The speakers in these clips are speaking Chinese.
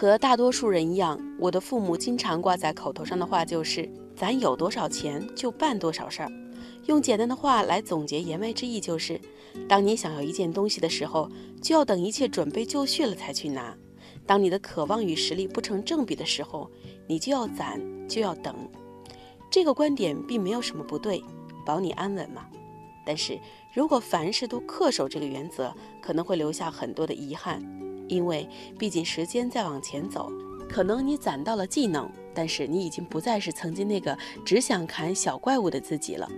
和大多数人一样，我的父母经常挂在口头上的话就是“咱有多少钱就办多少事儿”。用简单的话来总结言外之意就是：当你想要一件东西的时候，就要等一切准备就绪了才去拿；当你的渴望与实力不成正比的时候，你就要攒，就要等。这个观点并没有什么不对，保你安稳嘛。但是如果凡事都恪守这个原则，可能会留下很多的遗憾。因为毕竟时间在往前走，可能你攒到了技能，但是你已经不再是曾经那个只想砍小怪物的自己了。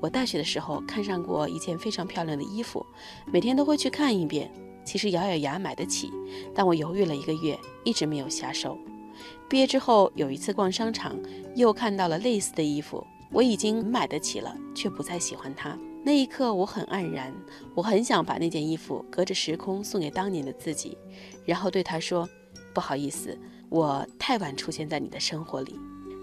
我大学的时候看上过一件非常漂亮的衣服，每天都会去看一遍。其实咬咬牙买得起，但我犹豫了一个月，一直没有下手。毕业之后有一次逛商场，又看到了类似的衣服，我已经买得起了，却不再喜欢它。那一刻我很黯然，我很想把那件衣服隔着时空送给当年的自己，然后对他说：“不好意思，我太晚出现在你的生活里。”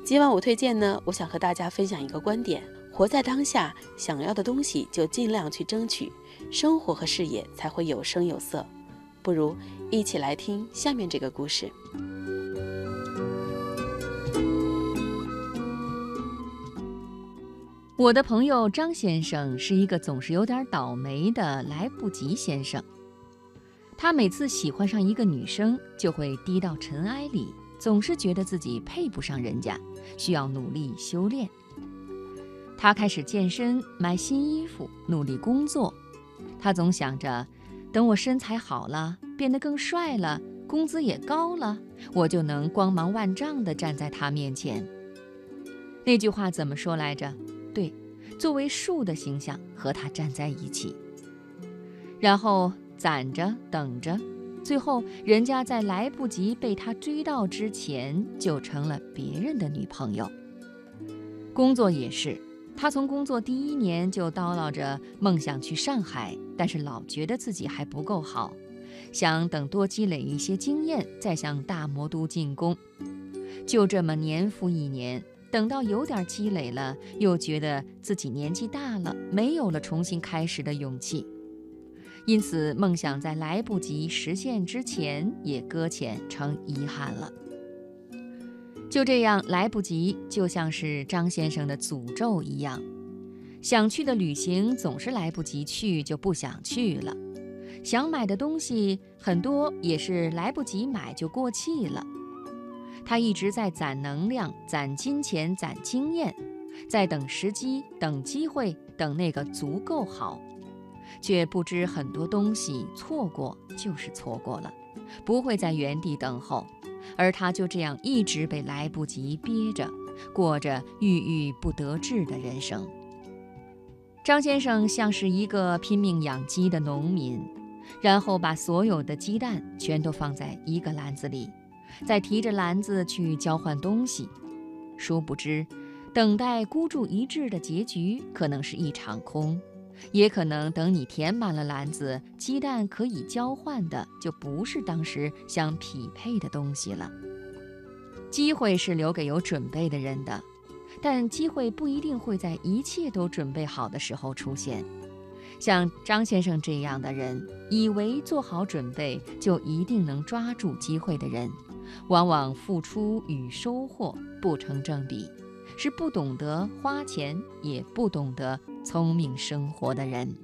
今晚我推荐呢，我想和大家分享一个观点：活在当下，想要的东西就尽量去争取，生活和事业才会有声有色。不如一起来听下面这个故事。我的朋友张先生是一个总是有点倒霉的来不及先生。他每次喜欢上一个女生，就会低到尘埃里，总是觉得自己配不上人家，需要努力修炼。他开始健身，买新衣服，努力工作。他总想着，等我身材好了，变得更帅了，工资也高了，我就能光芒万丈地站在他面前。那句话怎么说来着？作为树的形象和他站在一起，然后攒着等着，最后人家在来不及被他追到之前，就成了别人的女朋友。工作也是，他从工作第一年就叨唠着梦想去上海，但是老觉得自己还不够好，想等多积累一些经验再向大魔都进攻。就这么年复一年。等到有点积累了，又觉得自己年纪大了，没有了重新开始的勇气，因此梦想在来不及实现之前也搁浅成遗憾了。就这样，来不及就像是张先生的诅咒一样，想去的旅行总是来不及去，就不想去了；想买的东西很多也是来不及买就过气了。他一直在攒能量、攒金钱、攒经验，在等时机、等机会、等那个足够好，却不知很多东西错过就是错过了，不会在原地等候，而他就这样一直被来不及憋着，过着郁郁不得志的人生。张先生像是一个拼命养鸡的农民，然后把所有的鸡蛋全都放在一个篮子里。再提着篮子去交换东西，殊不知，等待孤注一掷的结局可能是一场空，也可能等你填满了篮子，鸡蛋可以交换的就不是当时相匹配的东西了。机会是留给有准备的人的，但机会不一定会在一切都准备好的时候出现。像张先生这样的人，以为做好准备就一定能抓住机会的人。往往付出与收获不成正比，是不懂得花钱，也不懂得聪明生活的人。